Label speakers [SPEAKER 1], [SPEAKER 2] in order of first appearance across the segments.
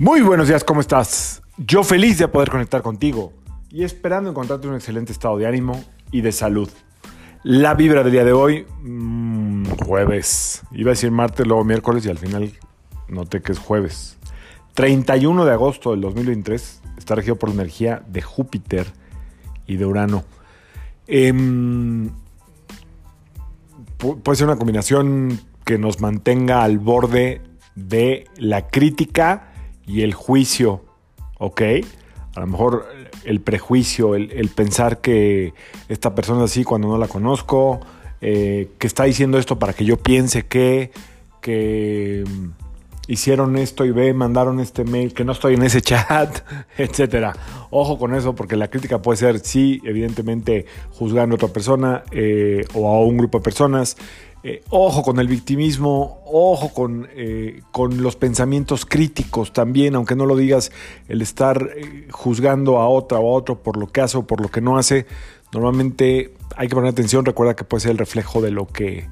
[SPEAKER 1] Muy buenos días, ¿cómo estás? Yo feliz de poder conectar contigo y esperando encontrarte un excelente estado de ánimo y de salud. La vibra del día de hoy, mmm, jueves. Iba a decir martes, luego miércoles y al final noté que es jueves. 31 de agosto del 2023 está regido por la energía de Júpiter y de Urano. Eh, puede ser una combinación que nos mantenga al borde de la crítica y el juicio, ¿ok? A lo mejor el prejuicio, el, pensar que esta persona es así cuando no la conozco, eh, que está diciendo esto para que yo piense que, que mm, hicieron esto y ve, mandaron este mail, que no estoy en ese chat, etcétera. Ojo con eso, porque la crítica puede ser, sí, evidentemente, juzgando a otra persona eh, o a un grupo de personas, eh, ojo con el victimismo, ojo con, eh, con, los pensamientos críticos también, aunque no lo digas, el estar eh, juzgando a otra o a otro por lo que hace o por lo que no hace, normalmente hay que poner atención, recuerda que puede ser el reflejo de lo que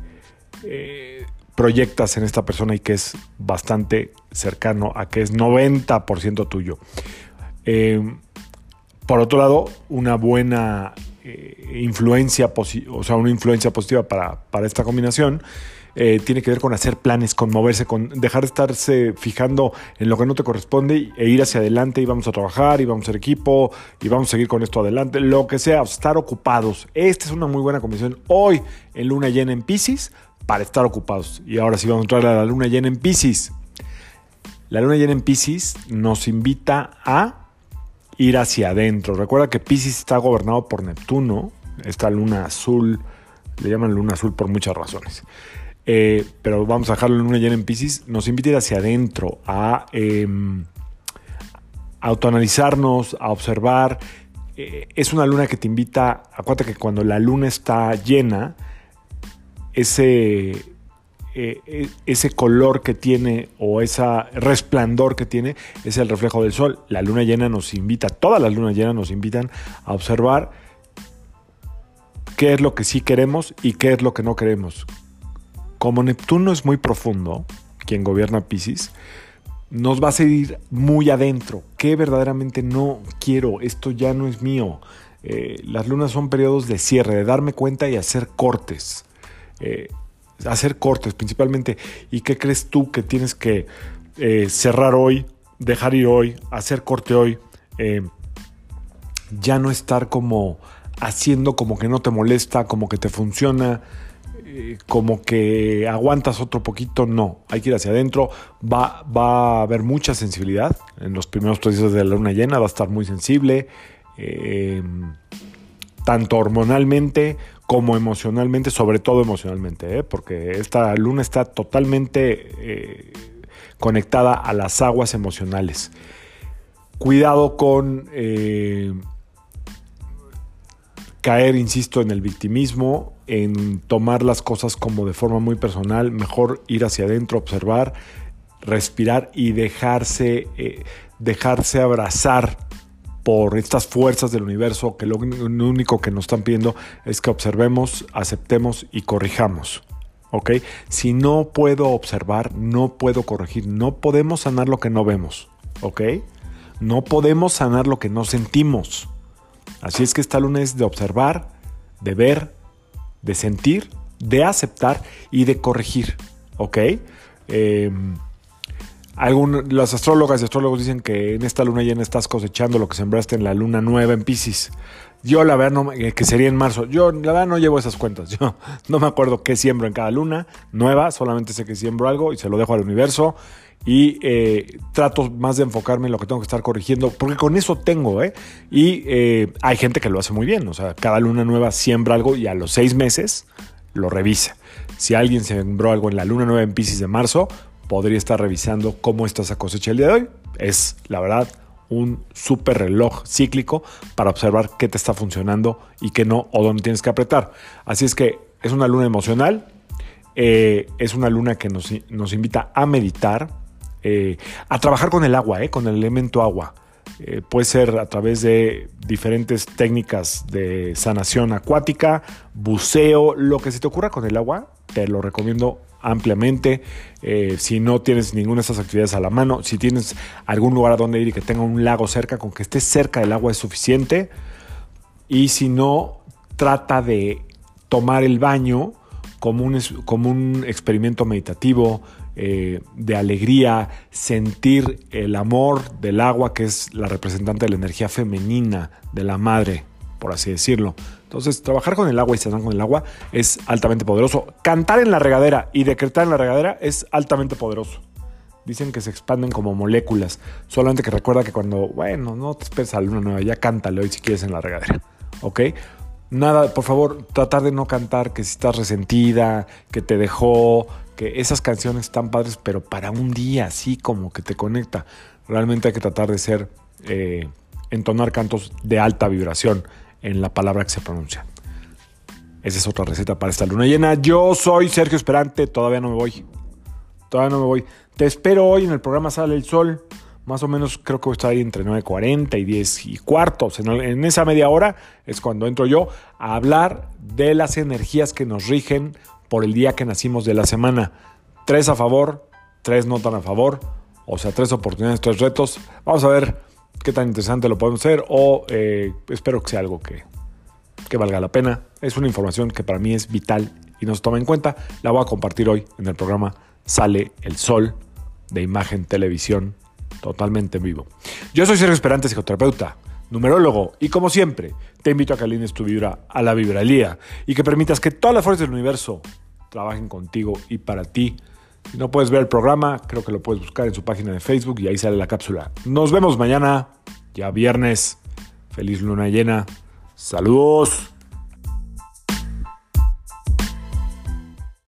[SPEAKER 1] proyectas en esta persona y que es bastante cercano a que es 90% tuyo. Por otro lado, una buena eh, influencia, o sea, una influencia positiva para, para esta combinación. Eh, tiene que ver con hacer planes, con moverse, con dejar de estarse fijando en lo que no te corresponde e ir hacia adelante y vamos a trabajar y vamos a ser equipo y vamos a seguir con esto adelante, lo que sea, estar ocupados. Esta es una muy buena combinación hoy en luna llena en Pisces para estar ocupados. Y ahora sí vamos a entrar a la luna llena en Pisces. La luna llena en Pisces nos invita a ir hacia adentro. Recuerda que Pisces está gobernado por Neptuno, esta luna azul, le llaman luna azul por muchas razones. Eh, pero vamos a dejarlo en luna llena en Pisces, nos invita a ir hacia adentro, a eh, autoanalizarnos, a observar. Eh, es una luna que te invita, acuérdate que cuando la luna está llena, ese, eh, ese color que tiene o ese resplandor que tiene es el reflejo del sol. La luna llena nos invita, todas las lunas llenas nos invitan a observar qué es lo que sí queremos y qué es lo que no queremos. Como Neptuno es muy profundo, quien gobierna Pisces, nos va a seguir muy adentro. ¿Qué verdaderamente no quiero? Esto ya no es mío. Eh, las lunas son periodos de cierre, de darme cuenta y hacer cortes. Eh, hacer cortes principalmente. ¿Y qué crees tú que tienes que eh, cerrar hoy, dejar ir hoy, hacer corte hoy? Eh, ya no estar como haciendo como que no te molesta, como que te funciona, eh, como que aguantas otro poquito. No, hay que ir hacia adentro. Va, va a haber mucha sensibilidad. En los primeros tres días de la luna llena va a estar muy sensible. Tanto hormonalmente como emocionalmente, sobre todo emocionalmente, ¿eh? porque esta luna está totalmente eh, conectada a las aguas emocionales. Cuidado con eh, caer, insisto, en el victimismo, en tomar las cosas como de forma muy personal, mejor ir hacia adentro, observar, respirar y dejarse, dejarse abrazar por estas fuerzas del universo que lo único que nos están pidiendo es que observemos, aceptemos y corrijamos. ¿Ok? Si no puedo observar, no puedo corregir, no podemos sanar lo que no vemos. ¿Ok? No podemos sanar lo que no sentimos. Así es que esta luna es de observar, de ver, de sentir, de aceptar y de corregir. ¿Ok? Eh, algún, las astrólogas y astrólogos dicen que en esta luna llena estás cosechando lo que sembraste en la luna nueva en Pisces. Yo la verdad, no, que sería en marzo, yo la verdad no llevo esas cuentas. Yo no me acuerdo qué siembro en cada luna nueva, solamente sé que siembro algo y se lo dejo al universo. Y eh, trato más de enfocarme en lo que tengo que estar corrigiendo, porque con eso tengo, ¿eh? Y eh, hay gente que lo hace muy bien, o sea, cada luna nueva siembra algo y a los seis meses lo revisa. Si alguien sembró algo en la luna nueva en Pisces de marzo, podría estar revisando cómo está esa cosecha el día de hoy. Es, la verdad, un súper reloj cíclico para observar qué te está funcionando y qué no, o dónde tienes que apretar. Así es que es una luna emocional, eh, es una luna que nos, nos invita a meditar, eh, a trabajar con el agua, eh, con el elemento agua. Puede ser a través de diferentes técnicas de sanación acuática, buceo, lo que se te ocurra con el agua, te lo recomiendo ampliamente. Eh, si no tienes ninguna de estas actividades a la mano, si tienes algún lugar a donde ir y que tenga un lago cerca, con que estés cerca del agua es suficiente. Y si no, trata de tomar el baño como un, como un experimento meditativo, eh, de alegría, sentir el amor del agua, que es la representante de la energía femenina de la madre, por así decirlo. Entonces, trabajar con el agua y sanar con el agua es altamente poderoso. Cantar en la regadera y decretar en la regadera es altamente poderoso. Dicen que se expanden como moléculas. Solamente que recuerda que cuando, bueno, no te esperes a la luna nueva, ya cántale hoy si quieres en la regadera. ¿Ok? Nada, por favor, tratar de no cantar que si estás resentida, que te dejó, que esas canciones están padres, pero para un día, así como que te conecta. Realmente hay que tratar de ser, eh, entonar cantos de alta vibración en la palabra que se pronuncia. Esa es otra receta para esta luna llena. Yo soy Sergio Esperante, todavía no me voy. Todavía no me voy. Te espero hoy en el programa Sale el Sol. Más o menos creo que voy a estar ahí entre 9.40 y 10 y cuartos. En, esa media hora es cuando entro yo a hablar de las energías que nos rigen por el día que nacimos de la semana. Tres a favor, tres no tan a favor. O sea, tres oportunidades, tres retos. Vamos a ver qué tan interesante lo podemos hacer o eh, espero que sea algo que, que valga la pena. Es una información que para mí es vital y no se toma en cuenta. La voy a compartir hoy en el programa Sale el Sol de Imagen Televisión totalmente en vivo. Yo soy Sergio Esperante, psicoterapeuta, numerólogo y como siempre te invito a que alines tu vibra a la vibralía y que permitas que todas las fuerzas del universo trabajen contigo y para ti. Si no puedes ver el programa, creo que lo puedes buscar en su página de Facebook y ahí sale la cápsula. Nos vemos mañana, ya viernes. Feliz luna llena. Saludos.